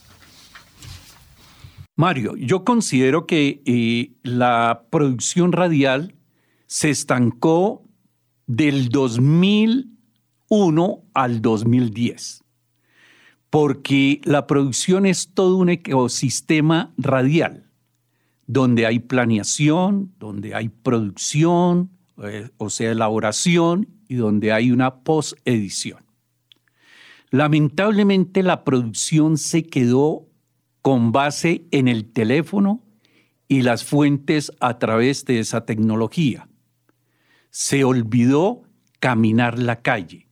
Speaker 10: Mario, yo considero que eh, la producción radial se estancó del 2001 al 2010, porque la producción es todo un ecosistema radial, donde hay planeación, donde hay producción, eh, o sea, elaboración, y donde hay una post-edición. Lamentablemente la producción se quedó con base en el teléfono y las fuentes a través de esa tecnología. Se olvidó caminar la calle,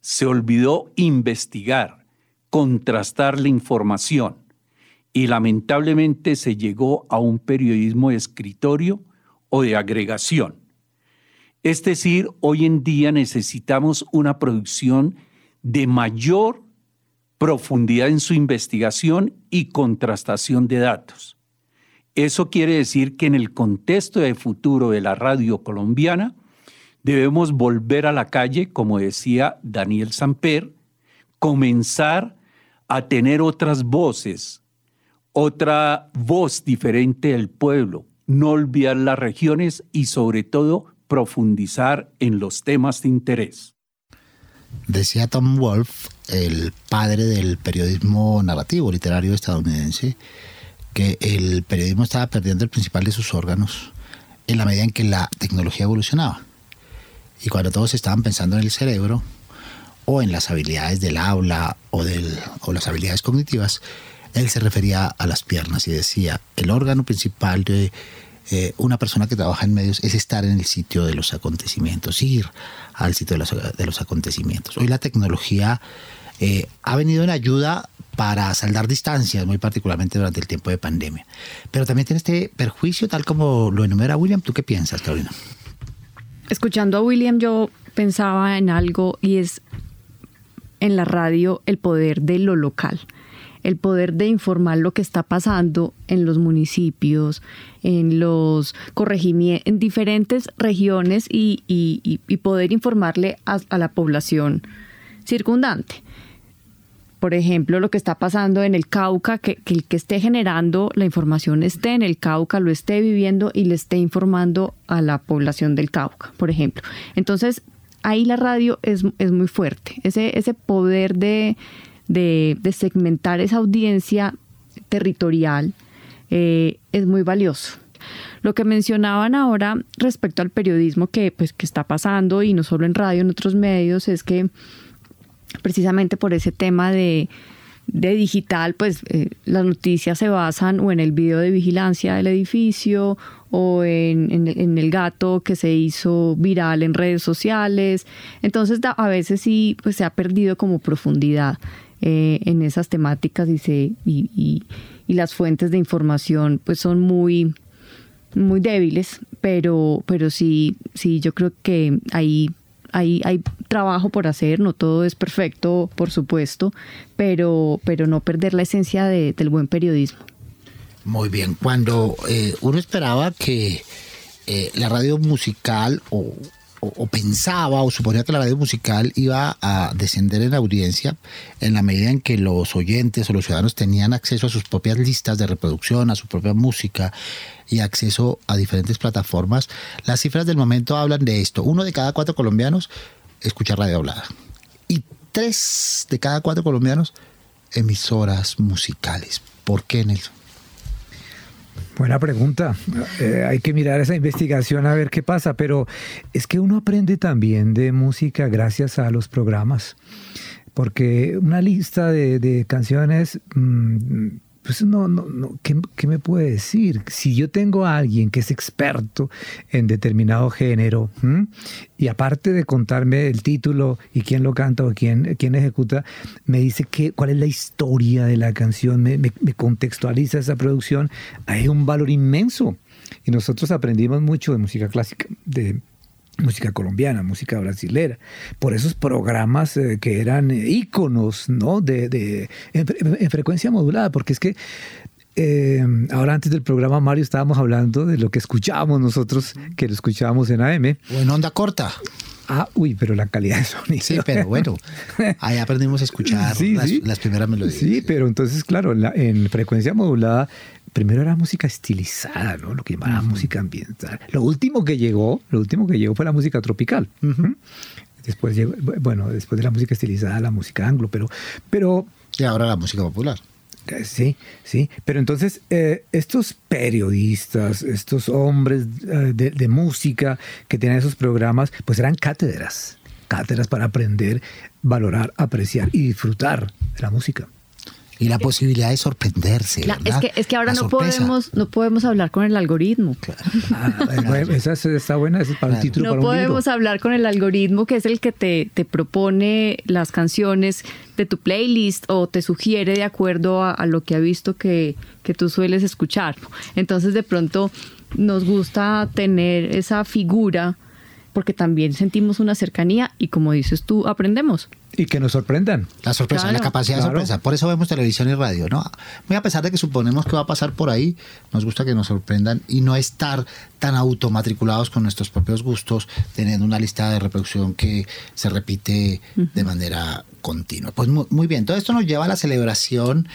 Speaker 10: se olvidó investigar, contrastar la información y lamentablemente se llegó a un periodismo de escritorio o de agregación. Es decir, hoy en día necesitamos una producción de mayor profundidad en su investigación y contrastación de datos. Eso quiere decir que en el contexto de futuro de la radio colombiana debemos volver a la calle, como decía Daniel Samper, comenzar a tener otras voces, otra voz diferente del pueblo, no olvidar las regiones y sobre todo profundizar en los temas de interés.
Speaker 1: Decía Tom Wolfe, el padre del periodismo narrativo literario estadounidense, que el periodismo estaba perdiendo el principal de sus órganos en la medida en que la tecnología evolucionaba. Y cuando todos estaban pensando en el cerebro o en las habilidades del habla o, del, o las habilidades cognitivas, él se refería a las piernas y decía, el órgano principal de eh, una persona que trabaja en medios es estar en el sitio de los acontecimientos, ir al sitio de los, acontecimientos. Hoy la tecnología eh, ha venido en ayuda para saldar distancias, muy particularmente durante el tiempo de pandemia. Pero también tiene este perjuicio, tal como lo enumera William. ¿Tú qué piensas, Carolina?
Speaker 2: Escuchando a William, yo pensaba en algo y es en la radio el poder de lo local el poder de informar lo que está pasando en los municipios, en los corregimientos, en diferentes regiones y, poder informarle a, la población circundante. Por ejemplo, lo que está pasando en el Cauca, que, el que esté generando la información esté en el Cauca, lo esté viviendo y le esté informando a la población del Cauca, por ejemplo. Entonces, ahí la radio es, es muy fuerte, ese, ese poder de, de, segmentar esa audiencia territorial eh, es muy valioso. Lo que mencionaban ahora respecto al periodismo que, pues, que está pasando, y no solo en radio, en otros medios, es que precisamente por ese tema de, digital, pues eh, las noticias se basan o en el video de vigilancia del edificio o en, el gato que se hizo viral en redes sociales. Entonces a veces sí pues, se ha perdido como profundidad. Eh, en esas temáticas y, se, y, las fuentes de información pues son muy, muy débiles, pero, pero sí, sí, yo creo que ahí hay, hay trabajo por hacer, no todo es perfecto, por supuesto, pero, pero no perder la esencia del buen periodismo.
Speaker 1: Muy bien, cuando eh, uno esperaba que eh, la radio musical o, o, pensaba o suponía que la radio musical iba a descender en audiencia en la medida en que los oyentes o los ciudadanos tenían acceso a sus propias listas de reproducción, a su propia música y acceso a diferentes plataformas. Las cifras del momento hablan de esto. Uno de cada cuatro colombianos escucha radio hablada. Y tres de cada cuatro colombianos emisoras musicales. ¿Por qué, Nelson?
Speaker 3: Buena pregunta. Eh, hay que mirar esa investigación a ver qué pasa, pero es que uno aprende también de música gracias a los programas, porque una lista de, canciones mm, pues no, no, no ¿qué, ¿qué, me puede decir? Si yo tengo a alguien que es experto en determinado género, y aparte de contarme el título y quién lo canta o quién, quién ejecuta, me dice que, cuál es la historia de la canción, me, me, me contextualiza esa producción, hay un valor inmenso. Y nosotros aprendimos mucho de música clásica, de música colombiana, música brasilera, por esos programas eh, que eran íconos ¿no? de, de en, frecuencia modulada, porque es que eh, ahora antes del programa Mario estábamos hablando de lo que escuchábamos nosotros, que lo escuchábamos en AM.
Speaker 1: O en onda corta.
Speaker 3: Ah, uy, pero la calidad de sonido.
Speaker 1: Sí, pero bueno, ahí aprendimos a escuchar (laughs)
Speaker 3: sí,
Speaker 1: las,
Speaker 3: sí.
Speaker 1: las, primeras melodías.
Speaker 3: Sí, pero entonces, claro, la, en frecuencia modulada primero era música estilizada, ¿no? Lo que llamaban uh -huh. música ambiental. Lo último que llegó, lo último que llegó fue la música tropical. Uh -huh. Después llegó, bueno, después de la música estilizada, la música anglo, pero, pero
Speaker 1: y ahora la música popular.
Speaker 3: Sí, sí. Pero entonces, eh, estos periodistas, estos hombres eh, de, de, música que tienen esos programas, pues eran cátedras. Cátedras para aprender, valorar, apreciar y disfrutar de la música
Speaker 1: y la posibilidad de sorprenderse.
Speaker 2: La, es, que, es que ahora no podemos, no podemos hablar con el algoritmo.
Speaker 3: Claro. Ah, bueno, (laughs) esa está buena, esa es para claro. un título.
Speaker 2: No
Speaker 3: para un
Speaker 2: podemos
Speaker 3: libro.
Speaker 2: hablar con el algoritmo que es el que te, te, propone las canciones de tu playlist o te sugiere de acuerdo a, a lo que ha visto que, que tú sueles escuchar. Entonces de pronto nos gusta tener esa figura porque también sentimos una cercanía y como dices tú, aprendemos.
Speaker 3: Y que nos sorprendan.
Speaker 1: La sorpresa, claro, la capacidad claro. de sorpresa. Por eso vemos televisión y radio, ¿no? Muy a pesar de que suponemos que va a pasar por ahí, nos gusta que nos sorprendan y no estar tan automatriculados con nuestros propios gustos, teniendo una lista de reproducción que se repite de manera continua. Pues muy, muy bien, todo esto nos lleva a la celebración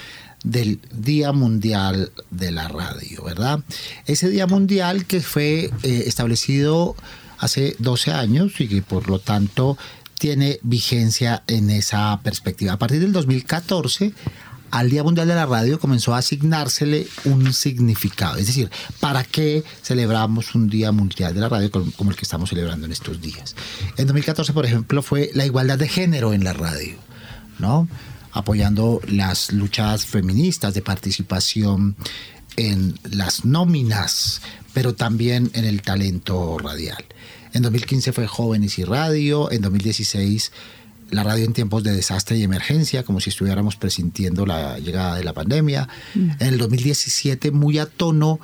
Speaker 1: del Día Mundial de la Radio, ¿verdad? Ese Día Mundial que fue eh, establecido hace 12 años y que por lo tanto tiene vigencia en esa perspectiva. A partir del 2014, al Día Mundial de la Radio comenzó a asignársele un significado. Es decir, ¿para qué celebramos un Día Mundial de la Radio como el que estamos celebrando en estos días? En 2014, por ejemplo, fue la igualdad de género en la radio, ¿no? Apoyando las luchas feministas de participación en las nóminas, pero también en el talento radial. En 2015 fue Jóvenes y Radio, en 2016 la radio en tiempos de desastre y emergencia, como si estuviéramos presintiendo la llegada de la pandemia. Mm. En el 2017 muy a tono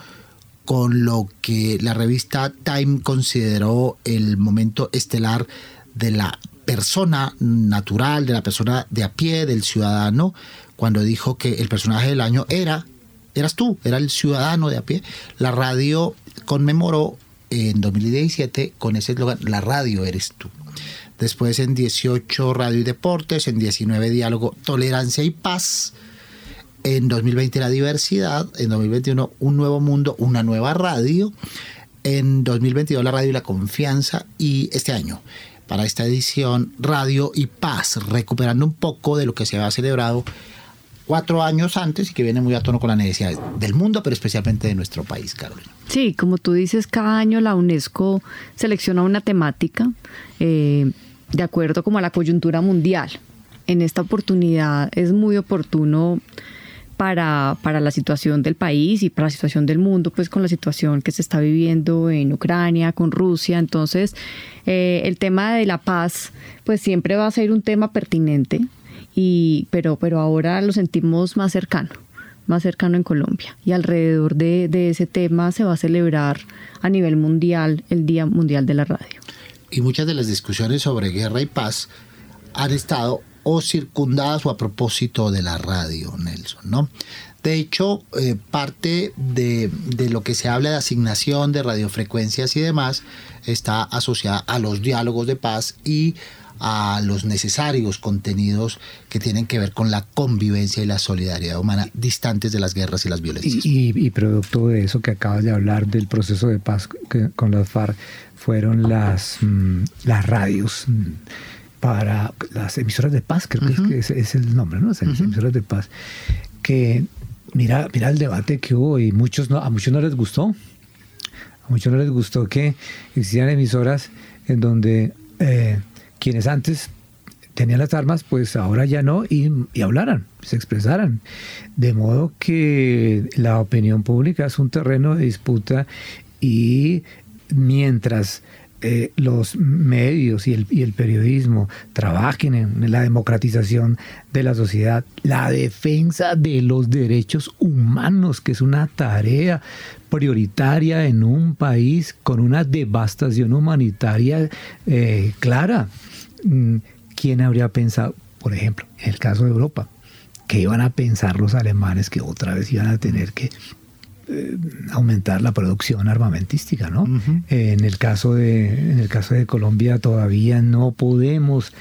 Speaker 1: con lo que la revista Time consideró el momento estelar de la persona natural, de la persona de a pie, del ciudadano, cuando dijo que el personaje del año era, eras tú, era el ciudadano de a pie. La radio conmemoró en 2017 con ese eslogan, la radio eres tú. Después en 18 radio y deportes, en 19 diálogo, tolerancia y paz. En 2020 la diversidad, en 2021 un nuevo mundo, una nueva radio. En 2022 la radio y la confianza y este año para esta edición Radio y Paz, recuperando un poco de lo que se había celebrado cuatro años antes y que viene muy a tono con las necesidades del mundo, pero especialmente de nuestro país, Carolina.
Speaker 2: Sí, como tú dices, cada año la UNESCO selecciona una temática eh, de acuerdo como a la coyuntura mundial. En esta oportunidad es muy oportuno para, para, la situación del país y para la situación del mundo, pues con la situación que se está viviendo en Ucrania, con Rusia. Entonces, eh, el tema de la paz, pues siempre va a ser un tema pertinente, y, pero, pero ahora lo sentimos más cercano, más cercano en Colombia. Y alrededor de, de ese tema se va a celebrar a nivel mundial el Día Mundial de la Radio.
Speaker 1: Y muchas de las discusiones sobre guerra y paz han estado o circundadas o a propósito de la radio, Nelson, ¿no? De hecho, eh, parte de, de, lo que se habla de asignación de radiofrecuencias y demás está asociada a los diálogos de paz y a los necesarios contenidos que tienen que ver con la convivencia y la solidaridad humana distantes de las guerras y las violencias.
Speaker 3: Y, y, y producto de eso que acabas de hablar del proceso de paz que, con las FARC fueron las, mmm, las radios. Mmm, para las emisoras de paz, creo uh -huh. que es, es, el nombre, ¿no? Las uh -huh. emisoras de paz. Que mira, mira el debate que hubo y muchos no, a muchos no les gustó. A muchos no les gustó que existieran emisoras en donde eh, quienes antes tenían las armas, pues ahora ya no, y, hablaran, se expresaran. De modo que la opinión pública es un terreno de disputa y mientras eh, los medios y el, y el, periodismo trabajen en la democratización de la sociedad, la defensa de los derechos humanos, que es una tarea prioritaria en un país con una devastación humanitaria eh, clara. Mm, ¿Quién habría pensado, por ejemplo, en el caso de Europa, que iban a pensar los alemanes que otra vez iban a tener que eh, aumentar la producción armamentística, ¿no? en, el caso de, en el caso de Colombia todavía no podemos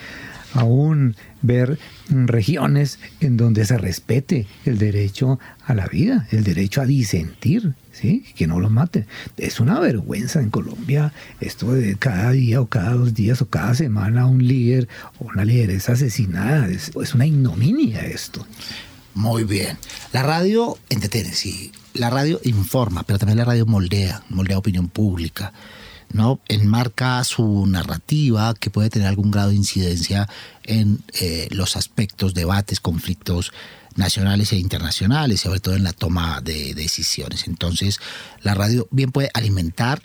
Speaker 3: aún ver regiones en donde se respete el derecho a la vida, el derecho a disentir, ¿sí? que no lo maten. Es una vergüenza en Colombia esto de cada día o cada dos días o cada semana un líder o una lideresa asesinada. Es, es una ignominia esto.
Speaker 1: Muy bien. La radio entretiene, sí. La radio informa, pero también la radio moldea, moldea opinión pública. ¿No? enmarca su narrativa que puede tener algún grado de incidencia en eh, los aspectos, debates, conflictos nacionales e internacionales, sobre todo en la toma de decisiones. Entonces, la radio bien puede alimentar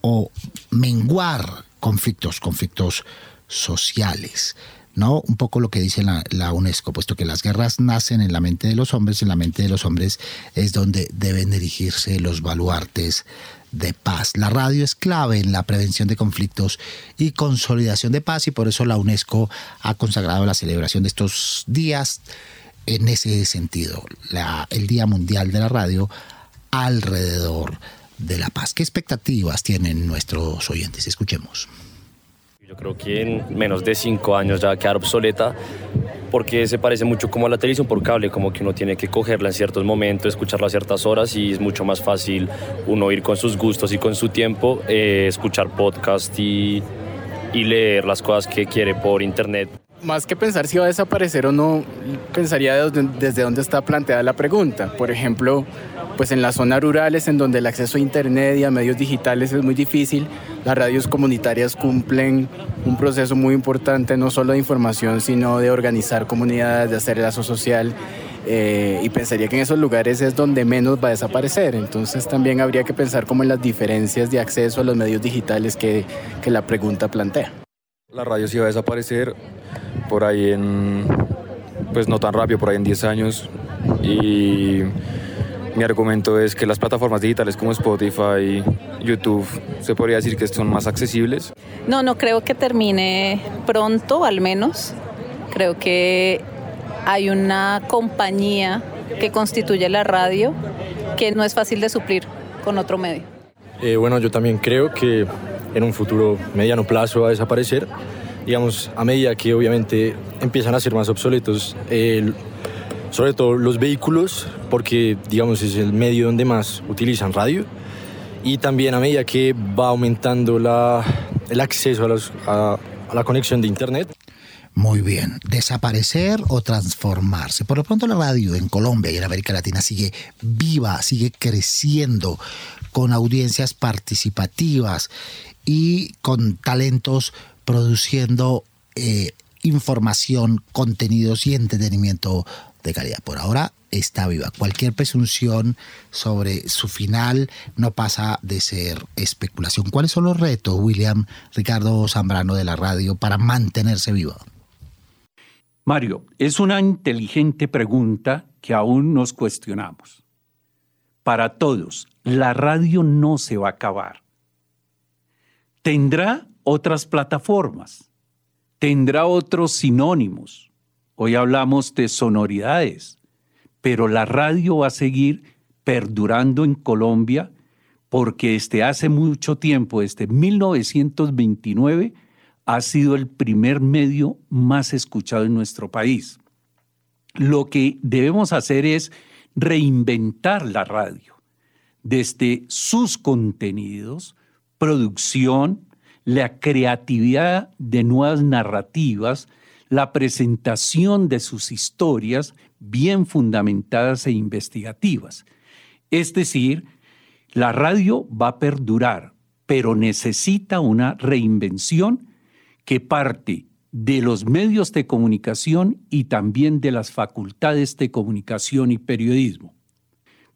Speaker 1: o menguar conflictos, conflictos sociales. ¿no? Un poco lo que dice la, UNESCO, puesto que las guerras nacen en la mente de los hombres, en la mente de los hombres es donde deben dirigirse los baluartes de paz. La radio es clave en la prevención de conflictos y consolidación de paz y por eso la UNESCO ha consagrado la celebración de estos días en ese sentido, el Día Mundial de la Radio alrededor de la paz. ¿Qué expectativas tienen nuestros oyentes? Escuchemos.
Speaker 13: Yo creo que en menos de cinco años ya va a quedar obsoleta porque se parece mucho como a la televisión por cable, como que uno tiene que cogerla en ciertos momentos, escucharla a ciertas horas y es mucho más fácil uno ir con sus gustos y con su tiempo, eh, escuchar podcast y, y leer las cosas que quiere por internet.
Speaker 14: Más que pensar si va a desaparecer o no, pensaría desde dónde está planteada la pregunta. Por ejemplo, pues en las zonas rurales en donde el acceso a internet y a medios digitales es muy difícil, las radios comunitarias cumplen un proceso muy importante no solo de información, sino de organizar comunidades, de hacer lazo social. Eh, y pensaría que en esos lugares es donde menos va a desaparecer. Entonces también habría que pensar como en las diferencias de acceso a los medios digitales que, que la pregunta plantea.
Speaker 15: La radio sí va a desaparecer por ahí en, pues no tan rápido, por ahí en 10 años. Y mi argumento es que las plataformas digitales como Spotify, YouTube, se podría decir que son más accesibles.
Speaker 16: No, no creo que termine pronto, al menos. Creo que hay una compañía que constituye la radio que no es fácil de suplir con otro medio.
Speaker 17: Eh, bueno, yo también creo que en un futuro mediano plazo va a desaparecer. Digamos, a medida que obviamente empiezan a ser más obsoletos sobre todo los vehículos, porque digamos es el medio donde más utilizan radio, y también a medida que va aumentando la, el acceso a, la conexión de Internet.
Speaker 1: Muy bien, desaparecer o transformarse. Por lo pronto la radio en Colombia y en América Latina sigue viva, sigue creciendo con audiencias participativas y con talentos produciendo eh, información, contenidos y entretenimiento de calidad. Por ahora está viva. Cualquier presunción sobre su final no pasa de ser especulación. ¿Cuáles son los retos, William Ricardo Zambrano de la radio, para mantenerse viva?
Speaker 10: Mario, es una inteligente pregunta que aún nos cuestionamos. Para todos, la radio no se va a acabar. Tendrá otras plataformas, tendrá otros sinónimos, Hoy hablamos de sonoridades, pero la radio va a seguir perdurando en Colombia porque desde hace mucho tiempo, desde 1929, ha sido el primer medio más escuchado en nuestro país. Lo que debemos hacer es reinventar la radio desde sus contenidos, producción, la creatividad de nuevas narrativas, la presentación de sus historias bien fundamentadas e investigativas. Es decir, la radio va a perdurar, pero necesita una reinvención que parte de los medios de comunicación y también de las facultades de comunicación y periodismo.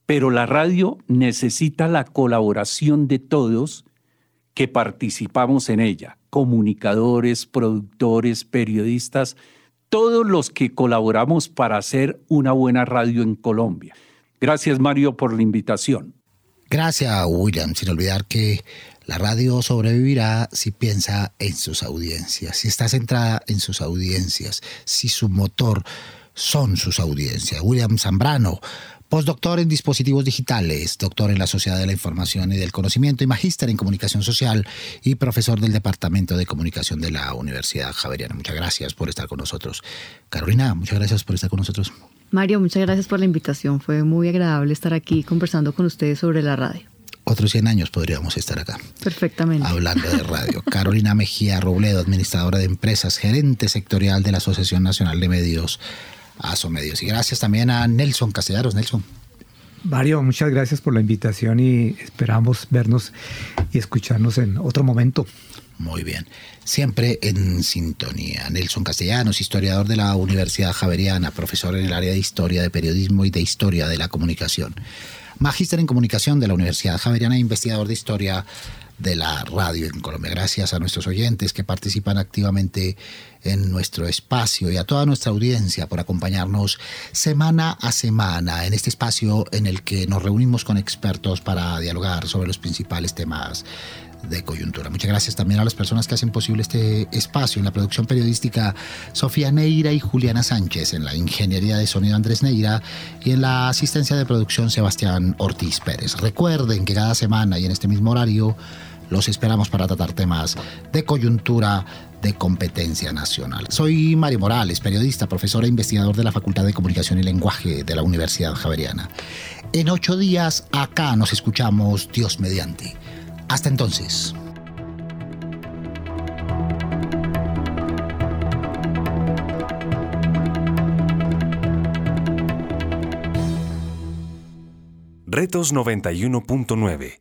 Speaker 10: Pero la radio necesita la colaboración de todos que participamos en ella, comunicadores, productores, periodistas, todos los que colaboramos para hacer una buena radio en Colombia. Gracias Mario por la invitación.
Speaker 1: Gracias William, sin olvidar que la radio sobrevivirá si piensa en sus audiencias, si está centrada en sus audiencias, si su motor son sus audiencias. William Zambrano, postdoctor en dispositivos digitales, doctor en la Sociedad de la Información y del Conocimiento y magíster en comunicación social y profesor del Departamento de Comunicación de la Universidad Javeriana. Muchas gracias por estar con nosotros. Carolina, muchas gracias por estar con nosotros.
Speaker 2: Mario, muchas gracias por la invitación. Fue muy agradable estar aquí conversando con ustedes sobre la radio
Speaker 1: otros 100 años podríamos estar acá.
Speaker 2: Perfectamente.
Speaker 1: Hablando de (laughs) radio. Carolina Mejía Robledo, administradora de empresas, gerente sectorial de la Asociación Nacional de Medios, ASO Medios. Y gracias también a Nelson Castellanos. Nelson.
Speaker 3: Mario, muchas gracias por la invitación y esperamos vernos y escucharnos en otro momento.
Speaker 1: Muy bien. Siempre en sintonía. Nelson Castellanos, historiador de la Universidad Javeriana, profesor en el área de Historia de Periodismo y de Historia de la Comunicación magíster en comunicación de la Universidad Javeriana e investigador de historia de la radio en Colombia. Gracias a nuestros oyentes que participan activamente en nuestro espacio y a toda nuestra audiencia por acompañarnos semana a semana en este espacio en el que nos reunimos con expertos para dialogar sobre los principales temas de coyuntura. Muchas gracias también a las personas que hacen posible este espacio en la producción periodística Sofía Neira y Juliana Sánchez, en la ingeniería de sonido Andrés Neira y en la asistencia de producción Sebastián Ortiz Pérez. Recuerden que cada semana y en este mismo horario los esperamos para tratar temas de coyuntura de competencia nacional. Soy Mario Morales, periodista, profesor e investigador de la Facultad de Comunicación y Lenguaje de la Universidad Javeriana. En ocho días acá nos escuchamos Dios mediante. Hasta entonces.
Speaker 11: Retos 91.9